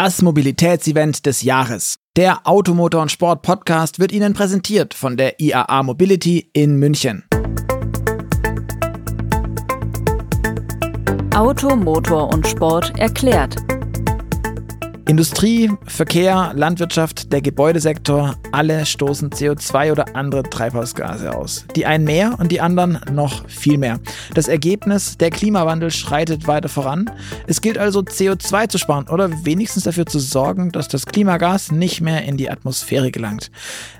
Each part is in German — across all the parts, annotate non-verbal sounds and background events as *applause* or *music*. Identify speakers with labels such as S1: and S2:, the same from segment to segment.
S1: Das Mobilitätsevent des Jahres. Der Automotor und Sport Podcast wird Ihnen präsentiert von der IAA Mobility in München.
S2: Auto, Motor und Sport erklärt.
S1: Industrie, Verkehr, Landwirtschaft, der Gebäudesektor, alle stoßen CO2 oder andere Treibhausgase aus. Die einen mehr und die anderen noch viel mehr. Das Ergebnis, der Klimawandel schreitet weiter voran. Es gilt also CO2 zu sparen oder wenigstens dafür zu sorgen, dass das Klimagas nicht mehr in die Atmosphäre gelangt.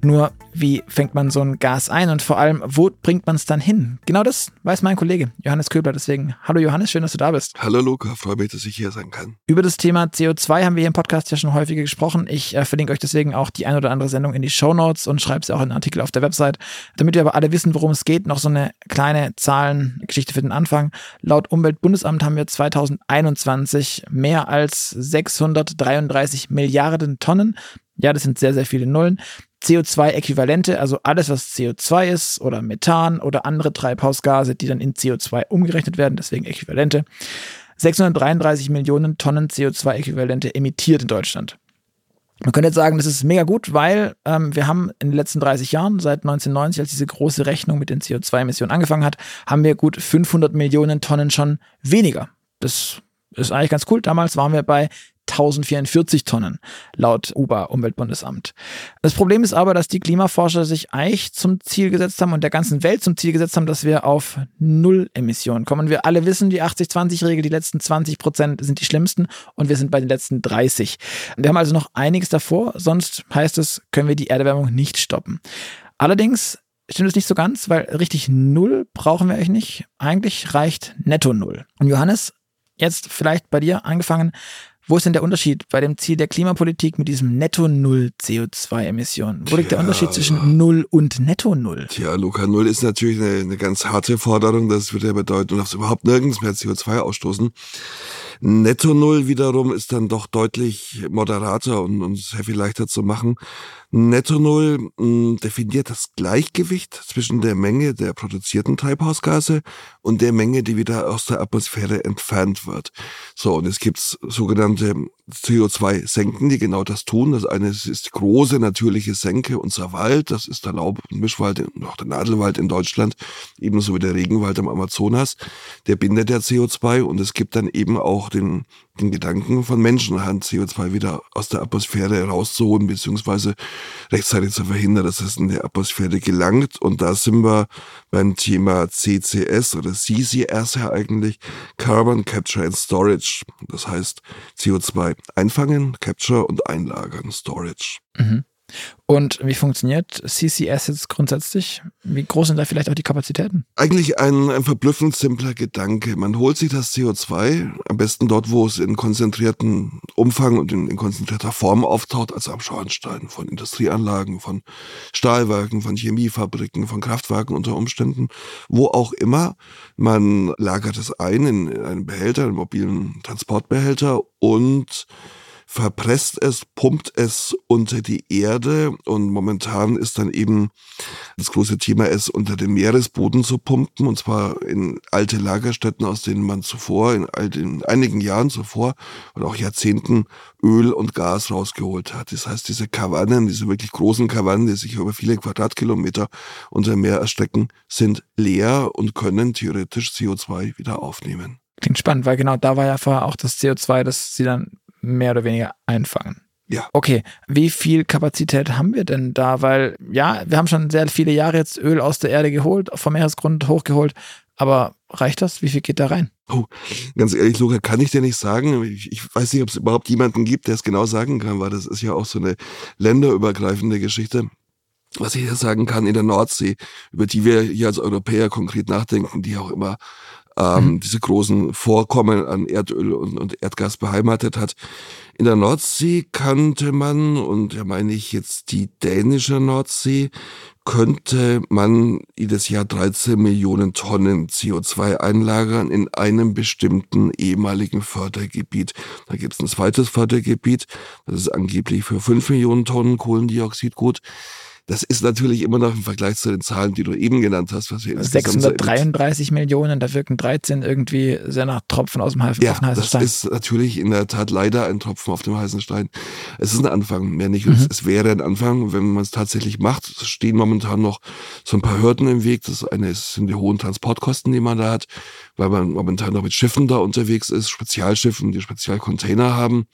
S1: Nur, wie fängt man so ein Gas ein und vor allem, wo bringt man es dann hin? Genau das weiß mein Kollege Johannes Köbler. Deswegen, hallo Johannes, schön, dass du da bist.
S3: Hallo Luca, freue mich, dass ich hier sein kann.
S1: Über das Thema CO2 haben wir hier Podcast ja schon häufiger gesprochen. Ich äh, verlinke euch deswegen auch die ein oder andere Sendung in die Show Notes und schreibe sie auch in Artikel auf der Website. Damit wir aber alle wissen, worum es geht, noch so eine kleine Zahlengeschichte für den Anfang. Laut Umweltbundesamt haben wir 2021 mehr als 633 Milliarden Tonnen ja, das sind sehr, sehr viele Nullen. CO2-Äquivalente, also alles, was CO2 ist oder Methan oder andere Treibhausgase, die dann in CO2 umgerechnet werden, deswegen Äquivalente. 633 Millionen Tonnen CO2-Äquivalente emittiert in Deutschland. Man könnte jetzt sagen, das ist mega gut, weil ähm, wir haben in den letzten 30 Jahren, seit 1990, als diese große Rechnung mit den CO2-Emissionen angefangen hat, haben wir gut 500 Millionen Tonnen schon weniger. Das ist eigentlich ganz cool. Damals waren wir bei 1044 Tonnen laut UBA Umweltbundesamt. Das Problem ist aber, dass die Klimaforscher sich eigentlich zum Ziel gesetzt haben und der ganzen Welt zum Ziel gesetzt haben, dass wir auf Null Emissionen kommen. Wir alle wissen, die 80-20-Regel, die letzten 20 Prozent sind die schlimmsten und wir sind bei den letzten 30. Wir haben also noch einiges davor, sonst heißt es, können wir die Erderwärmung nicht stoppen. Allerdings stimmt es nicht so ganz, weil richtig Null brauchen wir eigentlich nicht. Eigentlich reicht Netto Null. Und Johannes, jetzt vielleicht bei dir angefangen, wo ist denn der Unterschied bei dem Ziel der Klimapolitik mit diesem Netto-Null CO2-Emissionen? Wo liegt der Unterschied zwischen Null und Netto-Null?
S3: Tja, Luca, Null ist natürlich eine, eine ganz harte Forderung. Das würde ja bedeuten, dass wir überhaupt nirgends mehr CO2 ausstoßen. Netto Null wiederum ist dann doch deutlich moderater und, und sehr viel leichter zu machen. Netto Null hm, definiert das Gleichgewicht zwischen der Menge der produzierten Treibhausgase und der Menge, die wieder aus der Atmosphäre entfernt wird. So, und es gibt sogenannte CO2-Senken, die genau das tun. Das eine ist die große natürliche Senke, unser Wald, das ist der Laub- und Mischwald und auch der Nadelwald in Deutschland, ebenso wie der Regenwald am Amazonas. Der bindet der CO2 und es gibt dann eben auch den, den Gedanken von Menschenhand, CO2 wieder aus der Atmosphäre rauszuholen, beziehungsweise rechtzeitig zu verhindern, dass es in die Atmosphäre gelangt. Und da sind wir beim Thema CCS oder CCS ja eigentlich, Carbon Capture and Storage. Das heißt CO2 einfangen, Capture und einlagern, Storage.
S1: Mhm. Und wie funktioniert CCS jetzt grundsätzlich? Wie groß sind da vielleicht auch die Kapazitäten?
S3: Eigentlich ein, ein verblüffend simpler Gedanke. Man holt sich das CO2, am besten dort, wo es in konzentrierten Umfang und in, in konzentrierter Form auftaucht, also am Schornstein von Industrieanlagen, von Stahlwerken, von Chemiefabriken, von Kraftwerken unter Umständen, wo auch immer. Man lagert es ein in, in einen Behälter, einen mobilen Transportbehälter und verpresst es, pumpt es unter die Erde und momentan ist dann eben das große Thema, es unter den Meeresboden zu pumpen und zwar in alte Lagerstätten, aus denen man zuvor, in, all den, einigen Jahren zuvor oder auch Jahrzehnten Öl und Gas rausgeholt hat. Das heißt, diese Kavannen, diese wirklich großen Kavannen, die sich über viele Quadratkilometer unter dem Meer erstrecken, sind leer und können theoretisch CO2 wieder aufnehmen.
S1: Klingt spannend, weil genau da war ja vorher auch das CO2, das sie dann mehr oder weniger einfangen.
S3: Ja.
S1: Okay, wie viel Kapazität haben wir denn da? Weil ja, wir haben schon sehr viele Jahre jetzt Öl aus der Erde geholt, vom Meeresgrund hochgeholt. Aber reicht das? Wie viel geht da rein?
S3: Oh, ganz ehrlich, Luca, kann ich dir nicht sagen. Ich, ich weiß nicht, ob es überhaupt jemanden gibt, der es genau sagen kann, weil das ist ja auch so eine länderübergreifende Geschichte. Was ich hier sagen kann, in der Nordsee, über die wir hier als Europäer konkret nachdenken, die auch immer ähm, mhm. diese großen Vorkommen an Erdöl und, und Erdgas beheimatet hat. In der Nordsee könnte man, und da meine ich jetzt die dänische Nordsee, könnte man jedes Jahr 13 Millionen Tonnen CO2 einlagern in einem bestimmten ehemaligen Fördergebiet. Da gibt es ein zweites Fördergebiet, das ist angeblich für 5 Millionen Tonnen Kohlendioxid gut. Das ist natürlich immer noch im Vergleich zu den Zahlen, die du eben genannt hast, was wir
S1: 633 so Millionen, da wirken 13 irgendwie sehr nach Tropfen aus dem heißen
S3: ja, heißen das Stein. Das ist natürlich in der Tat leider ein Tropfen auf dem heißen Stein. Es ist ein Anfang, mehr nicht. Mhm. Es, wäre ein Anfang, wenn man es tatsächlich macht. Es stehen momentan noch so ein paar Hürden im Weg. Das eine sind die hohen Transportkosten, die man da hat, weil man momentan noch mit Schiffen da unterwegs ist, Spezialschiffen, die Spezialcontainer haben.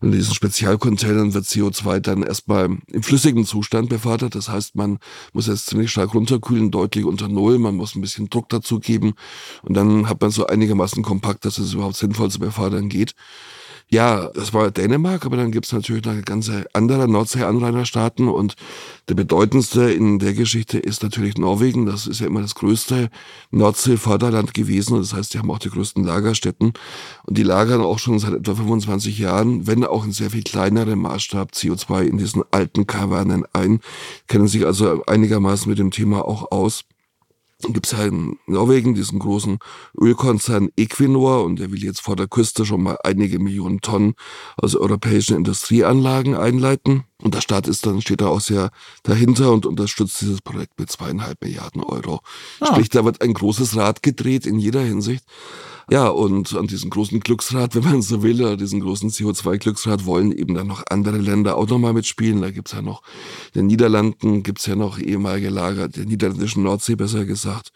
S3: Und in diesen Spezialcontainern wird CO2 dann erstmal im flüssigen Zustand befördert. Das heißt, man muss es ziemlich stark runterkühlen, deutlich unter Null. Man muss ein bisschen Druck dazu geben. Und dann hat man so einigermaßen kompakt, dass es überhaupt sinnvoll zu befördern geht. Ja, das war Dänemark, aber dann gibt's natürlich noch eine ganze andere Nordsee-Anrainerstaaten und der bedeutendste in der Geschichte ist natürlich Norwegen. Das ist ja immer das größte Nordsee-Förderland gewesen. Das heißt, die haben auch die größten Lagerstätten. Und die lagern auch schon seit etwa 25 Jahren, wenn auch in sehr viel kleinerem Maßstab CO2 in diesen alten Kavernen ein, kennen sich also einigermaßen mit dem Thema auch aus gibt es ja in Norwegen diesen großen Ölkonzern Equinor und der will jetzt vor der Küste schon mal einige Millionen Tonnen aus europäischen Industrieanlagen einleiten. Und der Staat ist dann, steht da auch sehr dahinter und unterstützt dieses Projekt mit zweieinhalb Milliarden Euro. Ah. Sprich, da wird ein großes Rad gedreht in jeder Hinsicht. Ja, und an diesem großen Glücksrad, *laughs* wenn man so will, oder diesen großen CO2-Glücksrad wollen eben dann noch andere Länder auch nochmal mitspielen. Da gibt's ja noch, in den Niederlanden gibt's ja noch ehemalige Lager, der niederländischen Nordsee besser gesagt.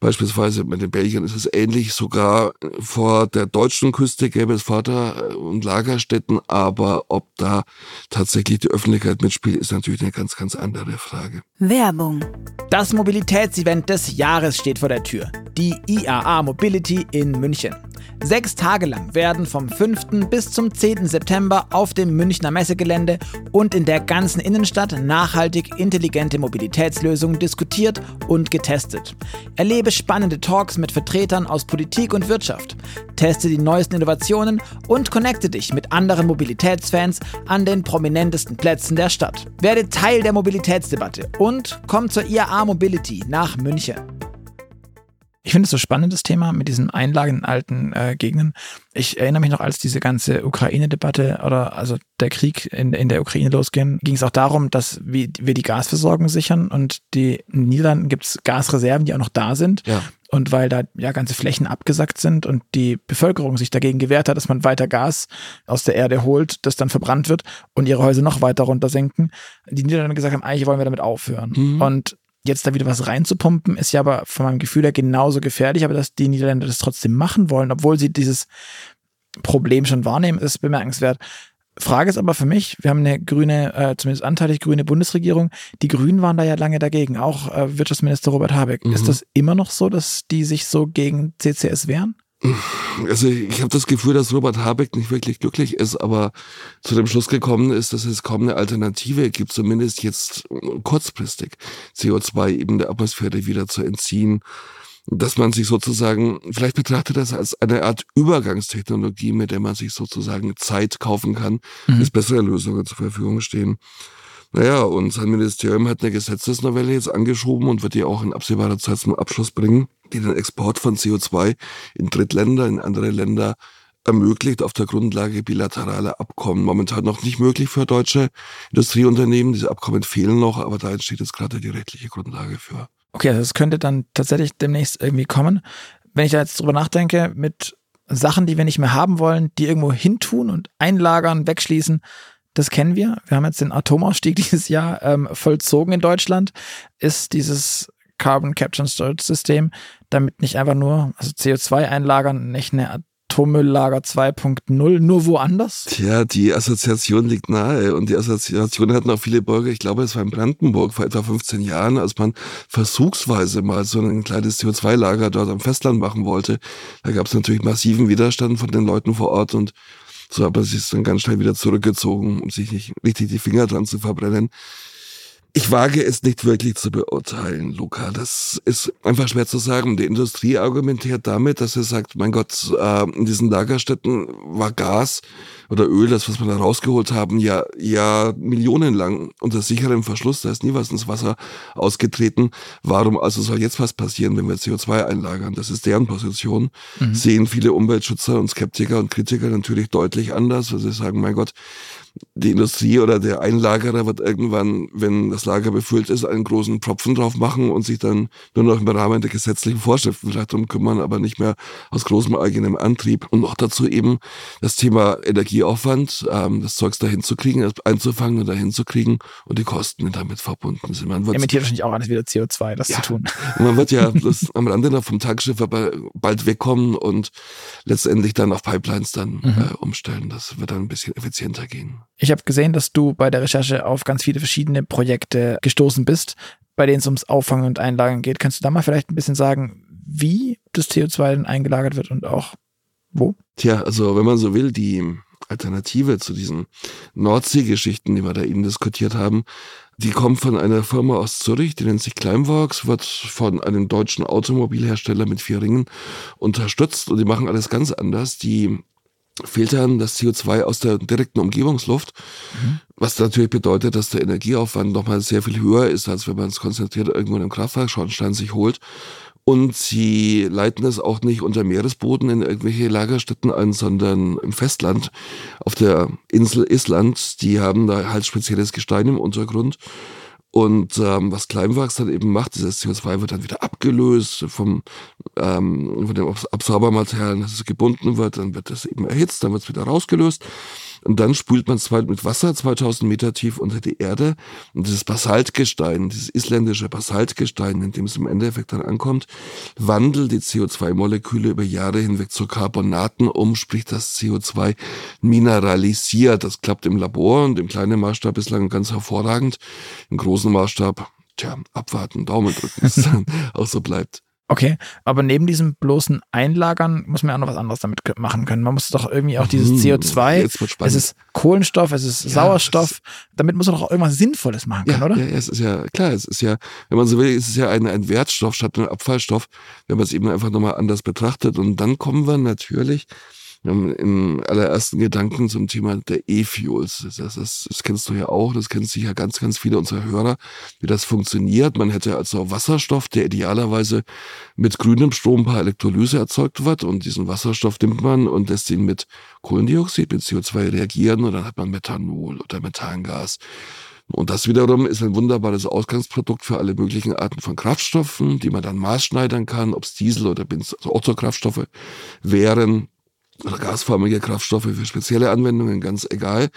S3: Beispielsweise mit den Belgiern ist es ähnlich. Sogar vor der deutschen Küste gäbe es Vater- und Lagerstätten, aber ob da tatsächlich die Öffentlichkeit mitspielt, ist natürlich eine ganz, ganz andere Frage.
S2: Werbung.
S1: Das Mobilitätsevent des Jahres steht vor der Tür. Die IAA Mobility in München. Sechs Tage lang werden vom 5. bis zum 10. September auf dem Münchner Messegelände und in der ganzen Innenstadt nachhaltig intelligente Mobilitätslösungen diskutiert und getestet. Erlebe spannende Talks mit Vertretern aus Politik und Wirtschaft. Teste die neuesten Innovationen und connecte dich mit anderen Mobilitätsfans an den prominentesten Plätzen der Stadt. Werde Teil der Mobilitätsdebatte und komm zur IAA Mobility nach München. Ich finde es so spannend, das Thema mit diesen Einlagen in alten äh, Gegenden. Ich erinnere mich noch, als diese ganze Ukraine-Debatte oder also der Krieg in, in der Ukraine losging, ging es auch darum, dass wir, wir die Gasversorgung sichern und die in den Niederlanden gibt es Gasreserven, die auch noch da sind. Ja. Und weil da ja ganze Flächen abgesackt sind und die Bevölkerung sich dagegen gewehrt hat, dass man weiter Gas aus der Erde holt, das dann verbrannt wird und ihre Häuser noch weiter runtersenken, die Niederlande gesagt haben, eigentlich wollen wir damit aufhören. Mhm. Und jetzt da wieder was reinzupumpen, ist ja aber von meinem Gefühl her genauso gefährlich, aber dass die Niederländer das trotzdem machen wollen, obwohl sie dieses Problem schon wahrnehmen, ist bemerkenswert. Frage ist aber für mich, wir haben eine grüne, äh, zumindest anteilig grüne Bundesregierung. Die Grünen waren da ja lange dagegen, auch äh, Wirtschaftsminister Robert Habeck. Mhm. Ist das immer noch so, dass die sich so gegen CCS wehren?
S3: Also ich habe das Gefühl, dass Robert Habeck nicht wirklich glücklich ist, aber zu dem Schluss gekommen ist, dass es kaum eine Alternative gibt, zumindest jetzt kurzfristig CO2 eben der Atmosphäre wieder zu entziehen. Dass man sich sozusagen, vielleicht betrachtet das als eine Art Übergangstechnologie, mit der man sich sozusagen Zeit kaufen kann, mhm. bis bessere Lösungen zur Verfügung stehen. Naja, und sein Ministerium hat eine Gesetzesnovelle jetzt angeschoben und wird die auch in absehbarer Zeit zum Abschluss bringen, die den Export von CO2 in Drittländer, in andere Länder ermöglicht auf der Grundlage bilateraler Abkommen. Momentan noch nicht möglich für deutsche Industrieunternehmen. Diese Abkommen fehlen noch, aber da entsteht jetzt gerade die rechtliche Grundlage für.
S1: Okay, also es könnte dann tatsächlich demnächst irgendwie kommen. Wenn ich da jetzt drüber nachdenke, mit Sachen, die wir nicht mehr haben wollen, die irgendwo hintun und einlagern, wegschließen, das kennen wir. Wir haben jetzt den Atomausstieg *laughs* dieses Jahr ähm, vollzogen in Deutschland. Ist dieses Carbon Capture and Storage System damit nicht einfach nur also CO2 einlagern, nicht eine Atommülllager 2.0, nur woanders?
S3: Tja, die Assoziation liegt nahe und die Assoziation hat noch viele Bürger, ich glaube, es war in Brandenburg vor etwa 15 Jahren, als man versuchsweise mal so ein kleines CO2-Lager dort am Festland machen wollte. Da gab es natürlich massiven Widerstand von den Leuten vor Ort und so hat man sich dann ganz schnell wieder zurückgezogen, um sich nicht richtig die Finger dran zu verbrennen. Ich wage es nicht wirklich zu beurteilen, Luca. Das ist einfach schwer zu sagen. Die Industrie argumentiert damit, dass er sagt, mein Gott, äh, in diesen Lagerstätten war Gas oder Öl, das, was wir da rausgeholt haben, ja, ja millionenlang unter sicherem Verschluss. Da ist nie was ins Wasser ausgetreten. Warum also soll jetzt was passieren, wenn wir CO2 einlagern? Das ist deren Position. Mhm. Sehen viele Umweltschützer und Skeptiker und Kritiker natürlich deutlich anders, weil sie sagen, mein Gott, die Industrie oder der Einlagerer wird irgendwann, wenn das Lager befüllt ist, einen großen Propfen drauf machen und sich dann nur noch im Rahmen der gesetzlichen Vorschriften vielleicht darum kümmern, aber nicht mehr aus großem eigenem Antrieb. Und noch dazu eben das Thema Energieaufwand, ähm, das Zeugs dahin zu kriegen, einzufangen und dahin zu kriegen und die Kosten, die damit verbunden sind.
S1: Man Emittiert wahrscheinlich auch alles wieder CO2, das
S3: ja,
S1: zu tun.
S3: man wird ja bloß am Rande noch vom Tagschiff aber bald wegkommen und letztendlich dann auf Pipelines dann mhm. äh, umstellen. Das wird dann ein bisschen effizienter gehen.
S1: Ich habe gesehen, dass du bei der Recherche auf ganz viele verschiedene Projekte gestoßen bist, bei denen es ums Auffangen und Einlagern geht. Kannst du da mal vielleicht ein bisschen sagen, wie das CO2 denn eingelagert wird und auch wo?
S3: Tja, also wenn man so will, die Alternative zu diesen Nordsee-Geschichten, die wir da eben diskutiert haben, die kommt von einer Firma aus Zürich, die nennt sich Climeworks, wird von einem deutschen Automobilhersteller mit vier Ringen unterstützt und die machen alles ganz anders. Die filtern das CO2 aus der direkten Umgebungsluft, mhm. was natürlich bedeutet, dass der Energieaufwand nochmal sehr viel höher ist, als wenn man es konzentriert irgendwo in einem Kraftwerkschornstein sich holt. Und sie leiten es auch nicht unter Meeresboden in irgendwelche Lagerstätten ein, sondern im Festland auf der Insel Island. Die haben da halt spezielles Gestein im Untergrund. Und ähm, was Kleinwachs dann eben macht, dieses CO2 wird dann wieder abgelöst vom, ähm, von dem Absorbermaterial, dass es gebunden wird, dann wird es eben erhitzt, dann wird es wieder rausgelöst. Und dann spült man es mit Wasser 2000 Meter tief unter die Erde. Und dieses Basaltgestein, dieses isländische Basaltgestein, in dem es im Endeffekt dann ankommt, wandelt die CO2-Moleküle über Jahre hinweg zu Carbonaten um, sprich das CO2 mineralisiert. Das klappt im Labor und im kleinen Maßstab bislang ganz hervorragend. Im großen Maßstab, tja, abwarten, Daumen drücken, bis es dann *laughs* auch so bleibt.
S1: Okay, aber neben diesem bloßen Einlagern muss man ja auch noch was anderes damit machen können. Man muss doch irgendwie auch dieses mhm, CO2, es ist Kohlenstoff, es ist ja, Sauerstoff, damit muss man doch auch irgendwas Sinnvolles machen können,
S3: ja,
S1: oder?
S3: Ja, es ist ja, klar, es ist ja, wenn man so will, ist es ja ein, ein Wertstoff statt ein Abfallstoff, wenn man es eben einfach nochmal anders betrachtet. Und dann kommen wir natürlich im allerersten Gedanken zum Thema der E-Fuels. Das, das, das, kennst du ja auch, das kennen sicher ganz, ganz viele unserer Hörer, wie das funktioniert. Man hätte also Wasserstoff, der idealerweise mit grünem Strom per Elektrolyse erzeugt wird und diesen Wasserstoff nimmt man und lässt ihn mit Kohlendioxid, mit CO2 reagieren und dann hat man Methanol oder Methangas. Und das wiederum ist ein wunderbares Ausgangsprodukt für alle möglichen Arten von Kraftstoffen, die man dann maßschneidern kann, ob es Diesel oder Benzin, also Otto-Kraftstoffe wären oder gasförmige Kraftstoffe für spezielle Anwendungen, ganz egal.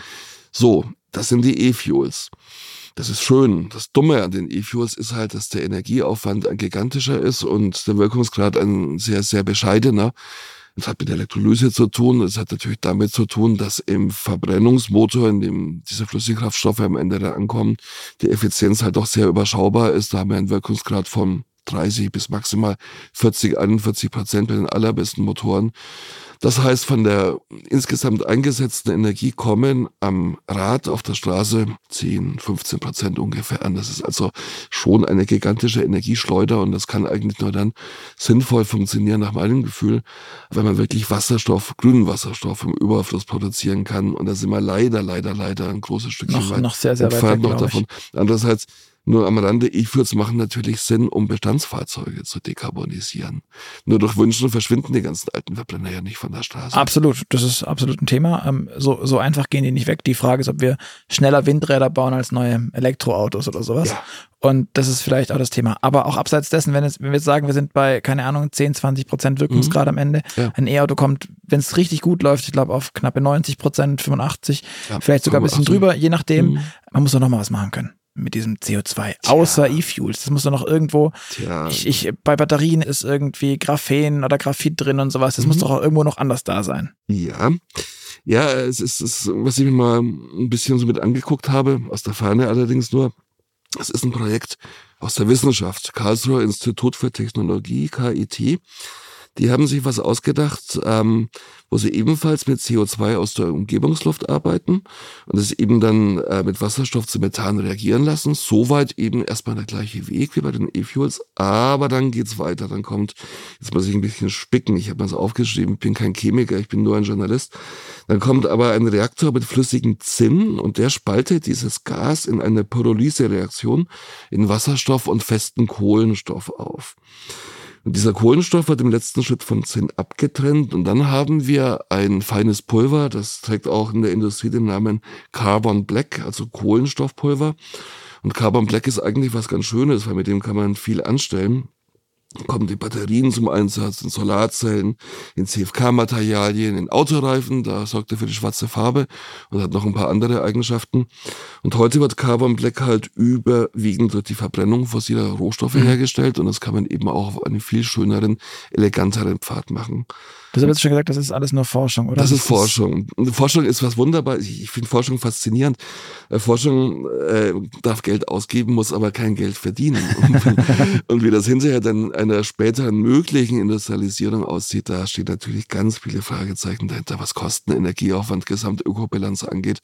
S3: So, das sind die E-Fuels. Das ist schön. Das Dumme an den E-Fuels ist halt, dass der Energieaufwand ein gigantischer ist und der Wirkungsgrad ein sehr, sehr bescheidener. Das hat mit der Elektrolyse zu tun. Das hat natürlich damit zu tun, dass im Verbrennungsmotor, in dem diese Flüssigkraftstoffe am Ende da ankommen, die Effizienz halt doch sehr überschaubar ist. Da haben wir einen Wirkungsgrad von 30 bis maximal 40, 41 Prozent bei den allerbesten Motoren. Das heißt, von der insgesamt eingesetzten Energie kommen am Rad auf der Straße 10, 15 Prozent ungefähr an. Das ist also schon eine gigantische Energieschleuder und das kann eigentlich nur dann sinnvoll funktionieren, nach meinem Gefühl, wenn man wirklich Wasserstoff, grünen Wasserstoff im Überfluss produzieren kann. Und da sind wir leider, leider, leider ein großes Stückchen
S1: noch, weit noch sehr, sehr entfernt
S3: weit weg, noch davon. Andererseits nur am Rande, E-Fuels machen natürlich Sinn, um Bestandsfahrzeuge zu dekarbonisieren. Nur durch Wünschen verschwinden die ganzen alten Verbrenner ja nicht von der Straße.
S1: Absolut, das ist absolut ein Thema. Ähm, so, so einfach gehen die nicht weg. Die Frage ist, ob wir schneller Windräder bauen als neue Elektroautos oder sowas. Ja. Und das ist vielleicht auch das Thema. Aber auch abseits dessen, wenn, es, wenn wir jetzt sagen, wir sind bei, keine Ahnung, 10, 20 Prozent Wirkungsgrad mhm. am Ende. Ja. Ein E-Auto kommt, wenn es richtig gut läuft, ich glaube auf knappe 90 Prozent, 85, ja, vielleicht sogar ein bisschen drüber, je nachdem. Mhm. Man muss doch nochmal was machen können mit diesem CO2, Tja. außer E-Fuels. Das muss doch noch irgendwo, ich, ich, bei Batterien ist irgendwie Graphen oder Graphit drin und sowas. Das mhm. muss doch auch irgendwo noch anders da sein.
S3: Ja. Ja, es ist, es, was ich mir mal ein bisschen so mit angeguckt habe, aus der Ferne allerdings nur. Es ist ein Projekt aus der Wissenschaft, Karlsruher Institut für Technologie, KIT. Die haben sich was ausgedacht, ähm, wo sie ebenfalls mit CO2 aus der Umgebungsluft arbeiten und es eben dann äh, mit Wasserstoff zu Methan reagieren lassen. Soweit eben erstmal der gleiche Weg wie bei den E-Fuels, aber dann geht's weiter. Dann kommt, jetzt muss ich ein bisschen spicken, ich habe mal so aufgeschrieben, ich bin kein Chemiker, ich bin nur ein Journalist. Dann kommt aber ein Reaktor mit flüssigem Zinn und der spaltet dieses Gas in eine Pyrolyse-Reaktion in Wasserstoff und festen Kohlenstoff auf. Und dieser Kohlenstoff wird im letzten Schritt von Zinn abgetrennt und dann haben wir ein feines Pulver, das trägt auch in der Industrie den Namen Carbon Black, also Kohlenstoffpulver. Und Carbon Black ist eigentlich was ganz Schönes, weil mit dem kann man viel anstellen kommen die Batterien zum Einsatz, in Solarzellen, in CFK-Materialien, in Autoreifen, da sorgt er für die schwarze Farbe und hat noch ein paar andere Eigenschaften. Und heute wird Carbon Black halt überwiegend durch die Verbrennung fossiler Rohstoffe mhm. hergestellt und das kann man eben auch auf einen viel schöneren, eleganteren Pfad machen.
S1: Du hast jetzt schon gesagt, das ist alles nur Forschung, oder?
S3: Das, das ist Forschung. Forschung ist was wunderbar. Ich, finde Forschung faszinierend. Äh, Forschung äh, darf Geld ausgeben, muss aber kein Geld verdienen. *laughs* und, und wie das hinterher dann einer späteren möglichen Industrialisierung aussieht, da steht natürlich ganz viele Fragezeichen dahinter, was Kosten, Energieaufwand, Gesamtökobilanz angeht.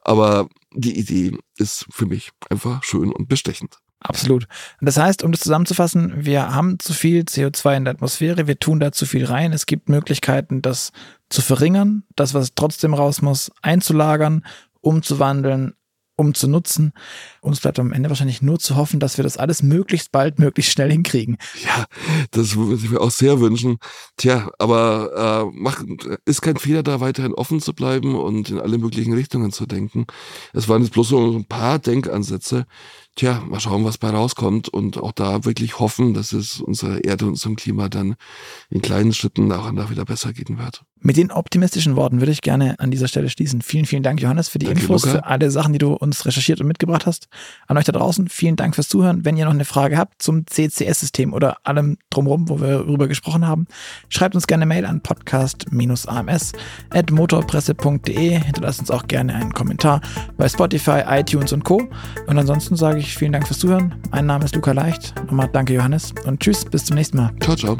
S3: Aber die Idee ist für mich einfach schön und bestechend.
S1: Absolut. Das heißt, um das zusammenzufassen, wir haben zu viel CO2 in der Atmosphäre, wir tun da zu viel rein. Es gibt Möglichkeiten, das zu verringern, das, was trotzdem raus muss, einzulagern, umzuwandeln, umzunutzen. Uns bleibt am Ende wahrscheinlich nur zu hoffen, dass wir das alles möglichst bald, möglichst schnell hinkriegen.
S3: Ja, das würde ich mir auch sehr wünschen. Tja, aber äh, mach, ist kein Fehler, da weiterhin offen zu bleiben und in alle möglichen Richtungen zu denken. Es waren jetzt bloß so ein paar Denkansätze, tja, mal schauen, was bei rauskommt und auch da wirklich hoffen, dass es unserer Erde und unserem Klima dann in kleinen Schritten nach und nach wieder besser gehen wird.
S1: Mit den optimistischen Worten würde ich gerne an dieser Stelle schließen. Vielen, vielen Dank, Johannes, für die Danke, Infos, Luca. für alle Sachen, die du uns recherchiert und mitgebracht hast. An euch da draußen, vielen Dank fürs Zuhören. Wenn ihr noch eine Frage habt zum CCS-System oder allem drumherum, wo wir darüber gesprochen haben, schreibt uns gerne Mail an podcast-ams.motorpresse.de. Hinterlasst uns auch gerne einen Kommentar bei Spotify, iTunes und Co. Und ansonsten sage ich vielen Dank fürs Zuhören. Mein Name ist Luca Leicht. Nochmal danke, Johannes. Und tschüss, bis zum nächsten Mal.
S3: Ciao, ciao.